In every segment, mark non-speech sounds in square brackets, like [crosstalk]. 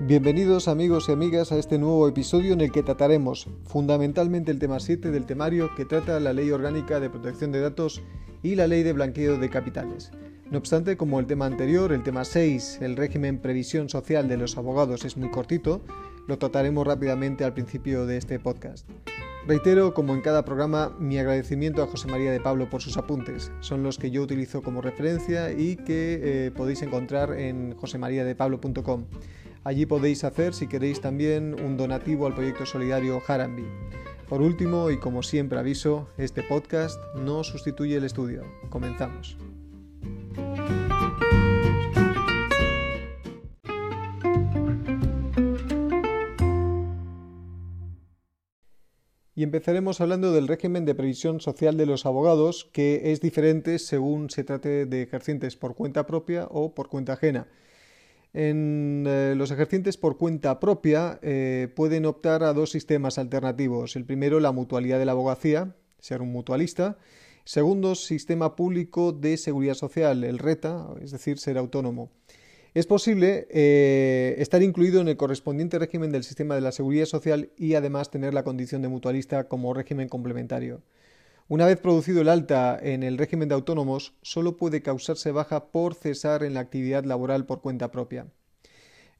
Bienvenidos amigos y amigas a este nuevo episodio en el que trataremos fundamentalmente el tema 7 del temario que trata la Ley Orgánica de Protección de Datos y la Ley de Blanqueo de Capitales. No obstante, como el tema anterior, el tema 6, el régimen previsión social de los abogados es muy cortito, lo trataremos rápidamente al principio de este podcast. Reitero, como en cada programa, mi agradecimiento a José María de Pablo por sus apuntes. Son los que yo utilizo como referencia y que eh, podéis encontrar en josemariadepablo.com. Allí podéis hacer, si queréis, también un donativo al proyecto solidario Harambi. Por último, y como siempre aviso, este podcast no sustituye el estudio. Comenzamos. Y empezaremos hablando del régimen de previsión social de los abogados, que es diferente según se trate de ejercientes por cuenta propia o por cuenta ajena. En eh, los ejercientes por cuenta propia eh, pueden optar a dos sistemas alternativos. El primero, la mutualidad de la abogacía, ser un mutualista. Segundo, sistema público de seguridad social, el RETA, es decir, ser autónomo. Es posible eh, estar incluido en el correspondiente régimen del sistema de la seguridad social y además tener la condición de mutualista como régimen complementario. Una vez producido el alta en el régimen de autónomos, solo puede causarse baja por cesar en la actividad laboral por cuenta propia.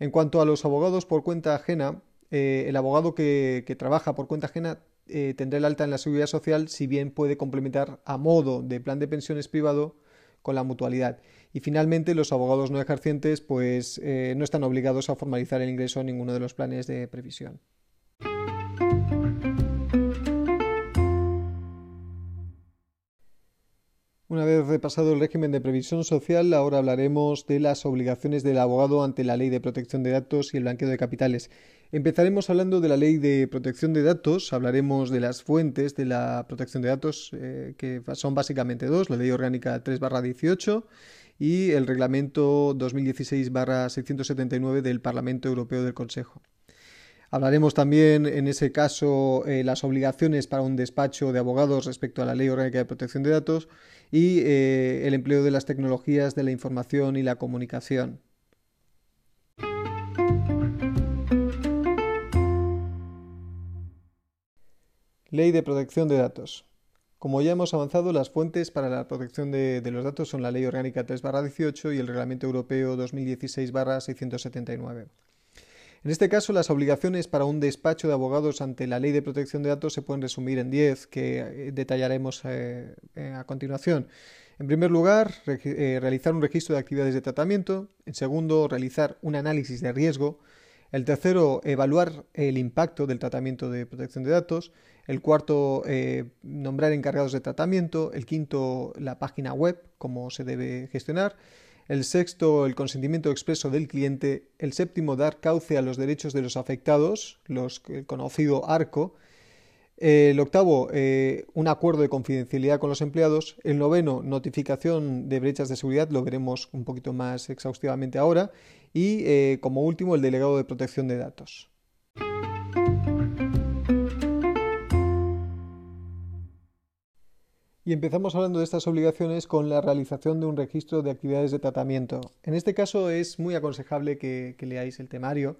En cuanto a los abogados por cuenta ajena, eh, el abogado que, trabaja por cuenta ajena eh, tendrá el alta en la seguridad social si bien puede complementar a modo de plan de pensiones privado con la mutualidad. Y finalmente, los abogados no ejercientes pues, eh, no están obligados a formalizar el ingreso en ninguno de los planes de previsión. Una vez repasado el régimen de previsión social, ahora hablaremos de las obligaciones del abogado ante la ley de protección de datos y el blanqueo de capitales. Empezaremos hablando de la ley de protección de datos, hablaremos de las fuentes de la protección de datos, eh, que son básicamente dos, la ley orgánica 3-18 y el reglamento 2016-679 del Parlamento Europeo del Consejo. Hablaremos también en ese caso eh, las obligaciones para un despacho de abogados respecto a la Ley Orgánica de Protección de Datos y eh, el empleo de las tecnologías de la información y la comunicación. Ley de Protección de Datos. Como ya hemos avanzado, las fuentes para la protección de, los datos son la Ley Orgánica 3-18 y el Reglamento Europeo 2016-679. En este caso, las obligaciones para un despacho de abogados ante la Ley de Protección de Datos se pueden resumir en 10, que eh, detallaremos eh, eh, a continuación. En primer lugar, realizar un registro de actividades de tratamiento. En segundo, realizar un análisis de riesgo. El tercero, evaluar el impacto del tratamiento de protección de datos. El cuarto, nombrar encargados de tratamiento. El quinto, la página web, cómo se debe gestionar el sexto, el consentimiento expreso del cliente, el séptimo, dar cauce a los derechos de los afectados, los, el conocido ARCO, el octavo, eh, un acuerdo de confidencialidad con los empleados. El noveno, notificación de brechas de seguridad, lo veremos un poquito más exhaustivamente ahora. Y eh, como último, el delegado de protección de datos. Y empezamos hablando de estas obligaciones con la realización de un registro de actividades de tratamiento. En este caso es muy aconsejable que, leáis el temario,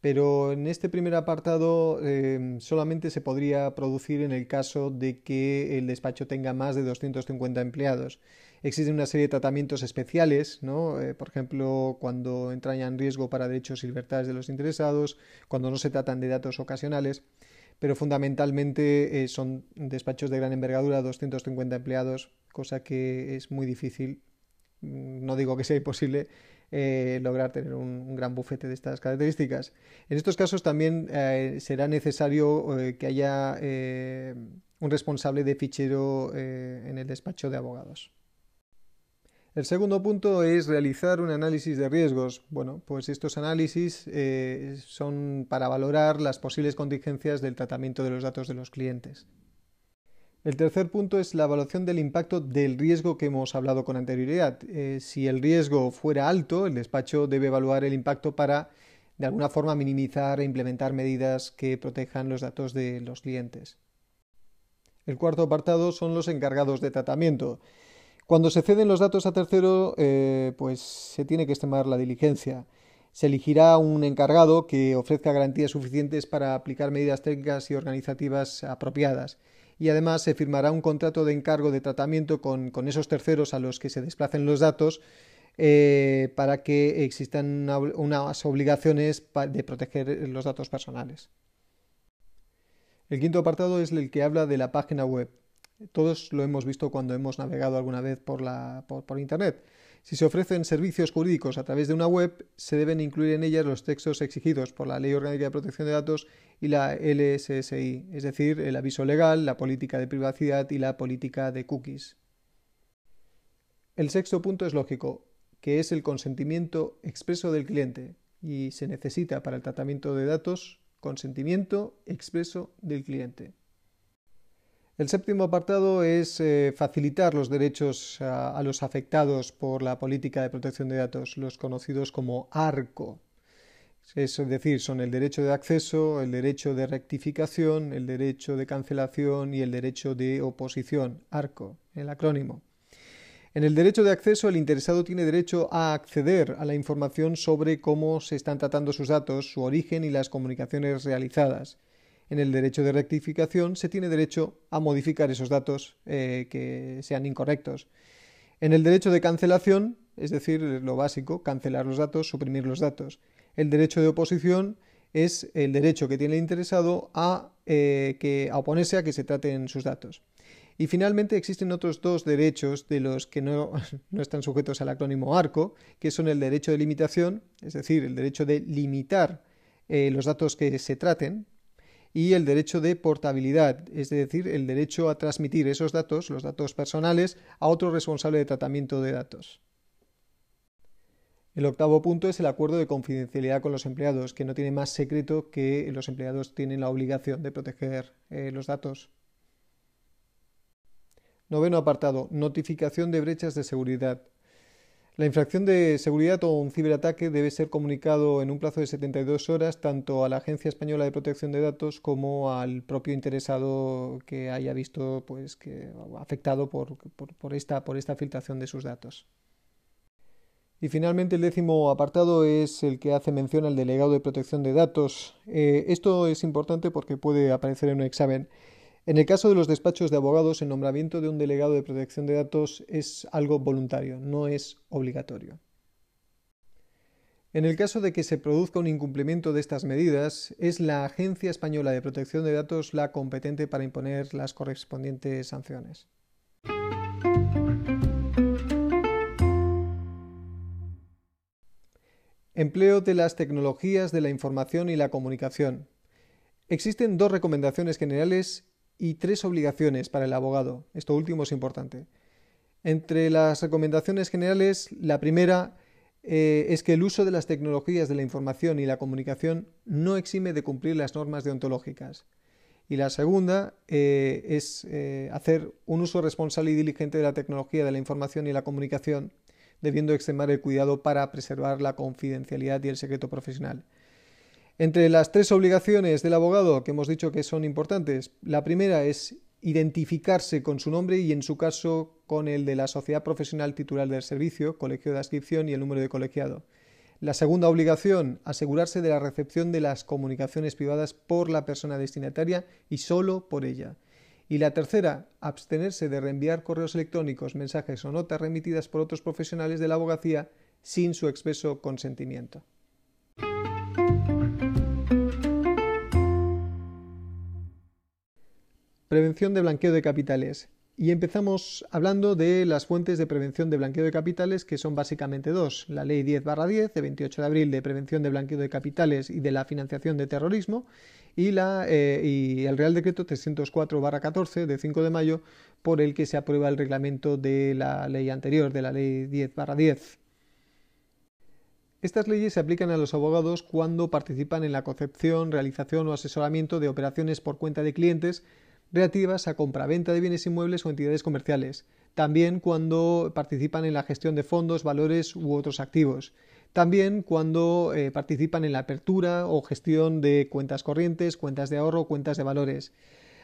pero en este primer apartado em, solamente se podría producir en el caso de que el despacho tenga más de 250 empleados. Existen una serie de tratamientos especiales, ¿no? Eh, por ejemplo, cuando entrañan riesgo para derechos y libertades de los interesados, cuando no se tratan de datos ocasionales pero fundamentalmente eh, son despachos de gran envergadura, 250 empleados, cosa que es muy difícil, mm, no digo que sea imposible, eh, lograr tener un, gran bufete de estas características. En estos casos también será necesario que haya un responsable de fichero en el despacho de abogados. El segundo punto es realizar un análisis de riesgos. Bueno, pues estos análisis eh, son para valorar las posibles contingencias del tratamiento de los datos de los clientes. El tercer punto es la evaluación del impacto del riesgo que hemos hablado con anterioridad. Eh, si el riesgo fuera alto, el despacho debe evaluar el impacto para, de alguna forma, minimizar e implementar medidas que protejan los datos de los clientes. El cuarto apartado son los encargados de tratamiento. Cuando se ceden los datos a tercero, eh, pues se tiene que estimar la diligencia. Se elegirá un encargado que ofrezca garantías suficientes para aplicar medidas técnicas y organizativas apropiadas. Y además se firmará un contrato de encargo de tratamiento con, esos terceros a los que se desplacen los datos eh, para que existan unas obligaciones de proteger los datos personales. El quinto apartado es el que habla de la página web. Todos lo hemos visto cuando hemos navegado alguna vez por, la, por, Internet. Si se ofrecen servicios jurídicos a través de una web, se deben incluir en ellas los textos exigidos por la Ley Orgánica de Protección de Datos y la LSSI, es decir, el aviso legal, la política de privacidad y la política de cookies. El sexto punto es lógico, que es el consentimiento expreso del cliente y se necesita para el tratamiento de datos consentimiento expreso del cliente. El séptimo apartado es eh, facilitar los derechos a, los afectados por la política de protección de datos, los conocidos como ARCO. Es decir, son el derecho de acceso, el derecho de rectificación, el derecho de cancelación y el derecho de oposición, ARCO, el acrónimo. En el derecho de acceso, el interesado tiene derecho a acceder a la información sobre cómo se están tratando sus datos, su origen y las comunicaciones realizadas en el derecho de rectificación se tiene derecho a modificar esos datos eh, que sean incorrectos. En el derecho de cancelación, es decir, lo básico, cancelar los datos, suprimir los datos. El derecho de oposición es el derecho que tiene el interesado a, eh, que, a oponerse a que se traten sus datos. Y finalmente existen otros dos derechos de los que no, [laughs] están sujetos al acrónimo ARCO, que son el derecho de limitación, es decir, el derecho de limitar eh, los datos que se traten, y el derecho de portabilidad, es decir, el derecho a transmitir esos datos, los datos personales, a otro responsable de tratamiento de datos. El octavo punto es el acuerdo de confidencialidad con los empleados, que no tiene más secreto que los empleados tienen la obligación de proteger eh, los datos. Noveno apartado. Notificación de brechas de seguridad. La infracción de seguridad o un ciberataque debe ser comunicado en un plazo de 72 horas tanto a la Agencia Española de Protección de Datos como al propio interesado que haya visto pues afectado por, esta, por esta filtración de sus datos. Y finalmente el décimo apartado es el que hace mención al delegado de protección de datos. Eh, esto es importante porque puede aparecer en un examen. En el caso de los despachos de abogados, el nombramiento de un delegado de protección de datos es algo voluntario, no es obligatorio. En el caso de que se produzca un incumplimiento de estas medidas, es la Agencia Española de Protección de Datos la competente para imponer las correspondientes sanciones. Empleo de las tecnologías de la información y la comunicación. Existen dos recomendaciones generales y tres obligaciones para el abogado. Esto último es importante. Entre las recomendaciones generales, la primera eh, es que el uso de las tecnologías de la información y la comunicación no exime de cumplir las normas deontológicas. Y la segunda eh, es eh, hacer un uso responsable y diligente de la tecnología de la información y la comunicación, debiendo extremar el cuidado para preservar la confidencialidad y el secreto profesional. Entre las tres obligaciones del abogado que hemos dicho que son importantes, la primera es identificarse con su nombre y en su caso con el de la sociedad profesional titular del servicio, colegio de adscripción y el número de colegiado. La segunda obligación, asegurarse de la recepción de las comunicaciones privadas por la persona destinataria y solo por ella. Y la tercera, abstenerse de reenviar correos electrónicos, mensajes o notas remitidas por otros profesionales de la abogacía sin su expreso consentimiento. Prevención de blanqueo de capitales. Y empezamos hablando de las fuentes de prevención de blanqueo de capitales, que son básicamente dos. La Ley 10-10 de 28 de abril de prevención de blanqueo de capitales y de la financiación de terrorismo y, eh, el Real Decreto 304-14 de 5 de mayo por el que se aprueba el reglamento de la ley anterior, de la Ley 10-10. Estas leyes se aplican a los abogados cuando participan en la concepción, realización o asesoramiento de operaciones por cuenta de clientes relativas a compraventa de bienes inmuebles o entidades comerciales, también cuando participan en la gestión de fondos, valores u otros activos, también cuando eh, participan en la apertura o gestión de cuentas corrientes, cuentas de ahorro, cuentas de valores.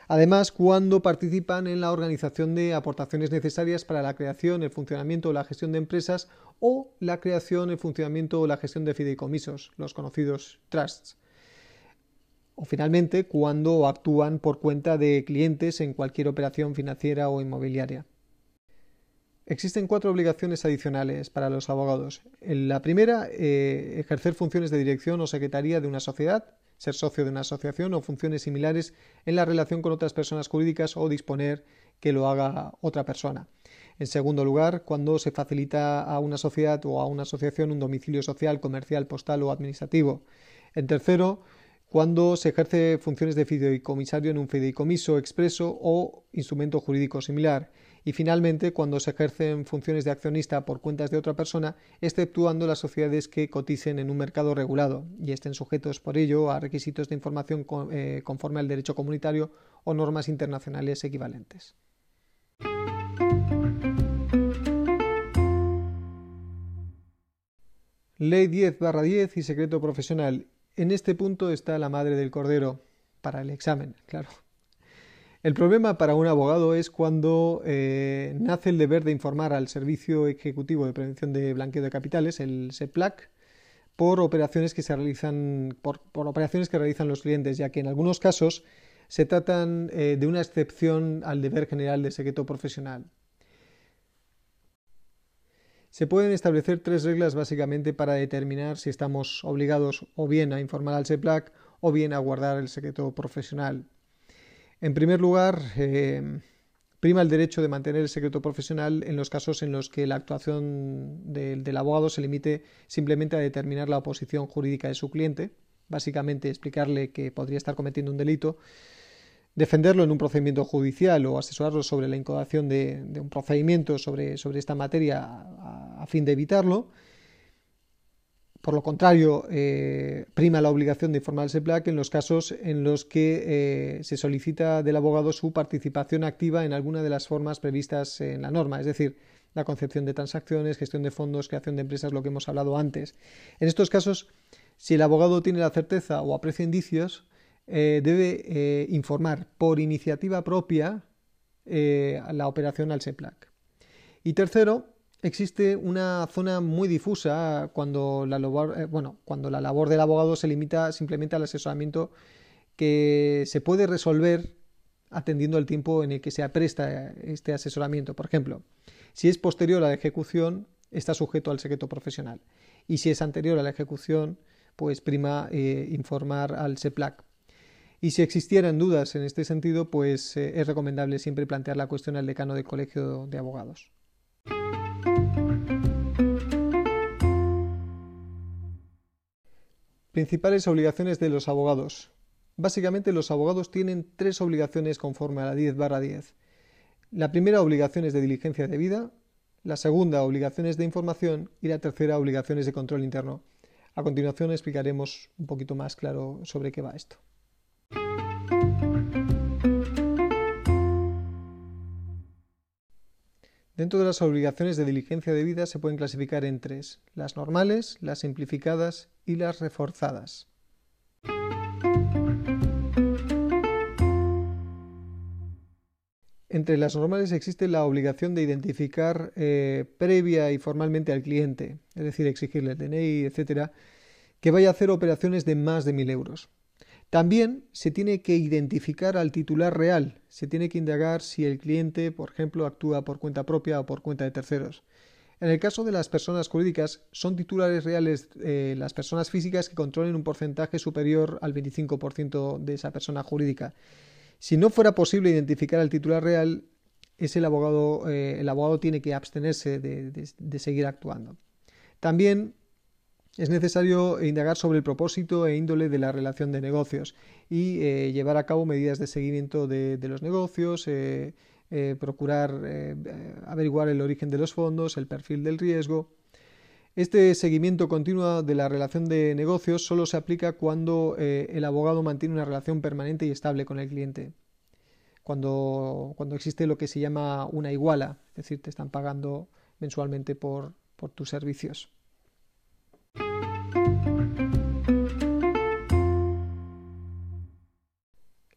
Además, cuando participan en la organización de aportaciones necesarias para la creación, el funcionamiento o la gestión de empresas o la creación, el funcionamiento o la gestión de fideicomisos, los conocidos trusts. O finalmente, cuando actúan por cuenta de clientes en cualquier operación financiera o inmobiliaria. Existen cuatro obligaciones adicionales para los abogados. La primera, eh, ejercer funciones de dirección o secretaría de una sociedad, ser socio de una asociación o funciones similares en la relación con otras personas jurídicas o disponer que lo haga otra persona. En segundo lugar, cuando se facilita a una sociedad o a una asociación un domicilio social, comercial, postal o administrativo. En tercero, cuando se ejerce funciones de fideicomisario en un fideicomiso expreso o instrumento jurídico similar y finalmente cuando se ejercen funciones de accionista por cuentas de otra persona, exceptuando las sociedades que coticen en un mercado regulado y estén sujetos por ello a requisitos de información eh, conforme al derecho comunitario o normas internacionales equivalentes. Ley 10-10 y secreto profesional. En este punto está la madre del cordero para el examen, claro. El problema para un abogado es cuando eh, nace el deber de informar al Servicio Ejecutivo de Prevención de Blanqueo de Capitales, el SEPLAC, por operaciones que se realizan por, operaciones que realizan los clientes, ya que en algunos casos se tratan eh, de una excepción al deber general de secreto profesional. Se pueden establecer tres reglas básicamente para determinar si estamos obligados o bien a informar al SEPLAC o bien a guardar el secreto profesional. En primer lugar, eh, prima el derecho de mantener el secreto profesional en los casos en los que la actuación del abogado se limite simplemente a determinar la oposición jurídica de su cliente, básicamente explicarle que podría estar cometiendo un delito, defenderlo en un procedimiento judicial o asesorarlo sobre la incoación de, un procedimiento sobre, sobre esta materia a fin de evitarlo, por lo contrario, eh, prima la obligación de informar al SEPLAC en los casos en los que eh, se solicita del abogado su participación activa en alguna de las formas previstas en la norma, es decir, la concepción de transacciones, gestión de fondos, creación de empresas, lo que hemos hablado antes. En estos casos, si el abogado tiene la certeza o aprecia indicios, eh, debe informar por iniciativa propia la operación al SEPLAC. Y tercero, existe una zona muy difusa cuando la, labor, eh, bueno, cuando la labor del abogado se limita simplemente al asesoramiento que se puede resolver atendiendo al tiempo en el que se apresta este asesoramiento. Por ejemplo, si es posterior a la ejecución, está sujeto al secreto profesional. Y si es anterior a la ejecución, pues prima eh, informar al SEPLAC. Y si existieran dudas en este sentido, pues eh, es recomendable siempre plantear la cuestión al decano del Colegio de Abogados. Principales obligaciones de los abogados. Básicamente los abogados tienen tres obligaciones conforme a la 10 barra 10. La primera obligación es de diligencia debida, la segunda obligaciones de información y la tercera obligaciones de control interno. A continuación explicaremos un poquito más claro sobre qué va esto. Dentro de las obligaciones de diligencia debida se pueden clasificar en tres, las normales, las simplificadas y las reforzadas. Entre las normales existe la obligación de identificar eh, previa y formalmente al cliente, es decir, exigirle el DNI, etcétera, que vaya a hacer operaciones de más de 1.000 euros. También se tiene que identificar al titular real, se tiene que indagar si el cliente, por ejemplo, actúa por cuenta propia o por cuenta de terceros. En el caso de las personas jurídicas, son titulares reales eh, las personas físicas que controlen un porcentaje superior al 25% de esa persona jurídica. Si no fuera posible identificar al titular real, es el abogado, eh, el abogado tiene que abstenerse de seguir actuando. También es necesario indagar sobre el propósito e índole de la relación de negocios y eh, llevar a cabo medidas de seguimiento de, los negocios, eh, eh, procurar averiguar el origen de los fondos, el perfil del riesgo. Este seguimiento continuo de la relación de negocios solo se aplica cuando el abogado mantiene una relación permanente y estable con el cliente. Cuando, cuando existe lo que se llama una iguala, es decir, te están pagando mensualmente por tus servicios.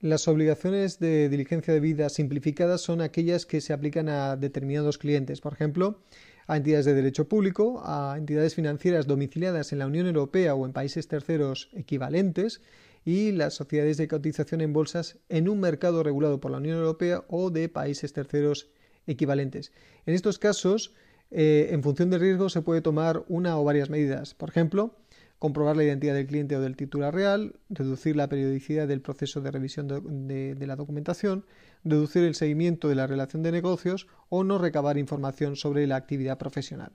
Las obligaciones de diligencia de vida simplificadas son aquellas que se aplican a determinados clientes, por ejemplo, a entidades de derecho público, a entidades financieras domiciliadas en la Unión Europea o en países terceros equivalentes y las sociedades de cotización en bolsas en un mercado regulado por la Unión Europea o de países terceros equivalentes. En estos casos, eh, en función del riesgo, se puede tomar una o varias medidas. Por ejemplo, comprobar la identidad del cliente o del titular real, reducir la periodicidad del proceso de revisión de, la documentación, reducir el seguimiento de la relación de negocios o no recabar información sobre la actividad profesional.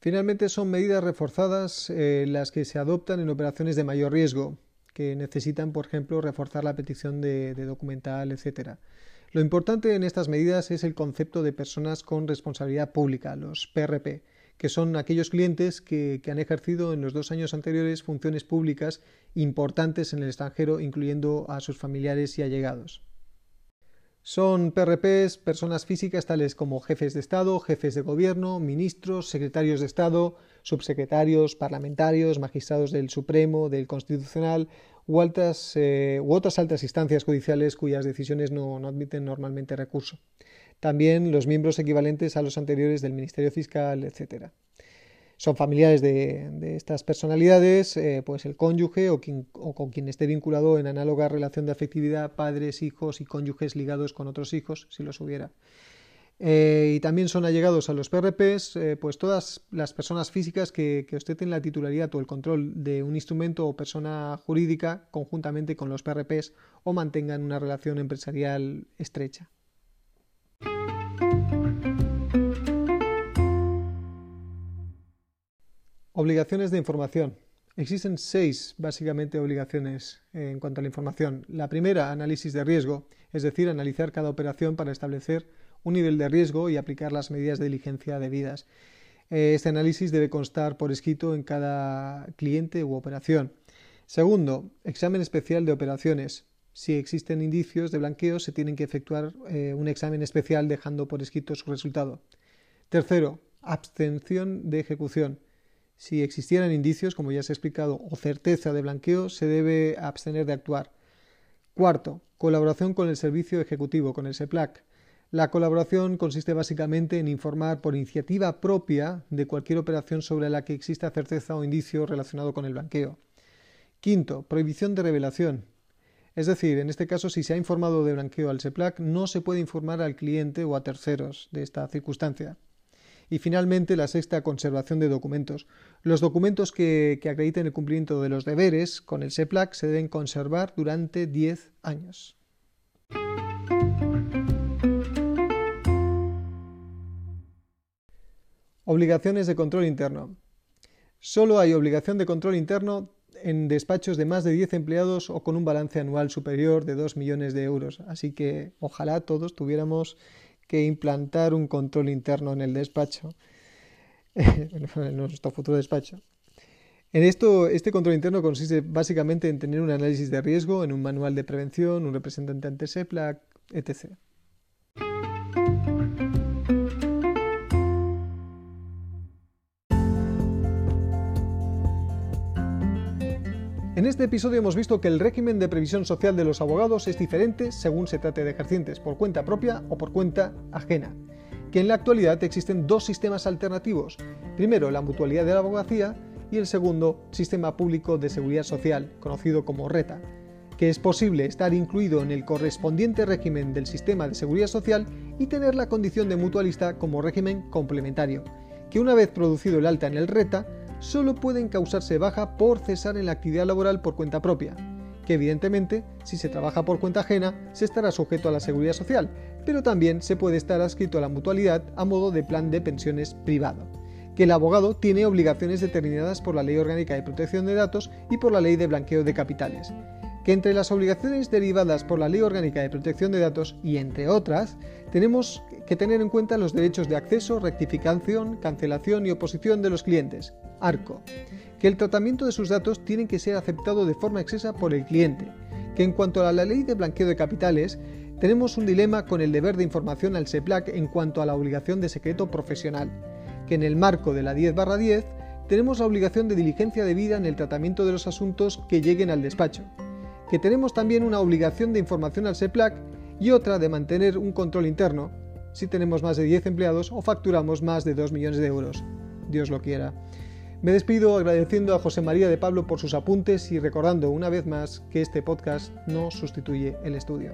Finalmente son medidas reforzadas eh, las que se adoptan en operaciones de mayor riesgo, que necesitan, por ejemplo, reforzar la petición de, documental, etc. Lo importante en estas medidas es el concepto de personas con responsabilidad pública, los PRP, que son aquellos clientes que, han ejercido en los dos años anteriores funciones públicas importantes en el extranjero, incluyendo a sus familiares y allegados. Son PRPs personas físicas tales como jefes de Estado, jefes de gobierno, ministros, secretarios de Estado, subsecretarios, parlamentarios, magistrados del Supremo, del Constitucional eh, u otras altas instancias judiciales cuyas decisiones no, no admiten normalmente recurso. También los miembros equivalentes a los anteriores del Ministerio Fiscal, etc son familiares de, estas personalidades, eh, pues el cónyuge o, con quien esté vinculado en análoga relación de afectividad, padres, hijos y cónyuges ligados con otros hijos, si los hubiera. Eh, y también son allegados a los PRPs, eh, pues todas las personas físicas que, que ostenten la titularidad o el control de un instrumento o persona jurídica conjuntamente con los PRPs o mantengan una relación empresarial estrecha. Obligaciones de información. Existen seis, básicamente, obligaciones en cuanto a la información. La primera, análisis de riesgo, es decir, analizar cada operación para establecer un nivel de riesgo y aplicar las medidas de diligencia debidas. Este análisis debe constar por escrito en cada cliente u operación. Segundo, examen especial de operaciones. Si existen indicios de blanqueo, se tienen que efectuar eh, un examen especial dejando por escrito su resultado. Tercero, abstención de ejecución. Si existieran indicios, como ya se ha explicado, o certeza de blanqueo, se debe abstener de actuar. Cuarto, colaboración con el servicio ejecutivo, con el SEPLAC. La colaboración consiste básicamente en informar por iniciativa propia de cualquier operación sobre la que exista certeza o indicio relacionado con el blanqueo. Quinto, prohibición de revelación. Es decir, en este caso, si se ha informado de blanqueo al SEPLAC, no se puede informar al cliente o a terceros de esta circunstancia. Y finalmente, la sexta, conservación de documentos. Los documentos que, acrediten el cumplimiento de los deberes con el SEPLAC se deben conservar durante 10 años. Obligaciones de control interno. Solo hay obligación de control interno en despachos de más de 10 empleados o con un balance anual superior de 2 millones de euros. Así que ojalá todos tuviéramos que implantar un control interno en el despacho, [laughs] en nuestro futuro despacho. En esto, este control interno consiste básicamente en tener un análisis de riesgo en un manual de prevención, un representante ante SEPLAC, etc. este episodio hemos visto que el régimen de previsión social de los abogados es diferente según se trate de ejercientes por cuenta propia o por cuenta ajena, que en la actualidad existen dos sistemas alternativos, primero la mutualidad de la abogacía y el segundo sistema público de seguridad social, conocido como RETA, que es posible estar incluido en el correspondiente régimen del sistema de seguridad social y tener la condición de mutualista como régimen complementario, que una vez producido el alta en el RETA, solo pueden causarse baja por cesar en la actividad laboral por cuenta propia, que evidentemente, si se trabaja por cuenta ajena, se estará sujeto a la seguridad social, pero también se puede estar adscrito a la mutualidad a modo de plan de pensiones privado, que el abogado tiene obligaciones determinadas por la Ley Orgánica de Protección de Datos y por la Ley de Blanqueo de Capitales, que entre las obligaciones derivadas por la Ley Orgánica de Protección de Datos y entre otras, tenemos que tener en cuenta los derechos de acceso, rectificación, cancelación y oposición de los clientes, ARCO, que el tratamiento de sus datos tiene que ser aceptado de forma excesa por el cliente, que en cuanto a la ley de blanqueo de capitales, tenemos un dilema con el deber de información al SEPLAC en cuanto a la obligación de secreto profesional, que en el marco de la 10 10 tenemos la obligación de diligencia debida en el tratamiento de los asuntos que lleguen al despacho, que tenemos también una obligación de información al SEPLAC y otra de mantener un control interno, si tenemos más de 10 empleados o facturamos más de 2 millones de euros. Dios lo quiera. Me despido agradeciendo a José María de Pablo por sus apuntes y recordando una vez más que este podcast no sustituye el estudio.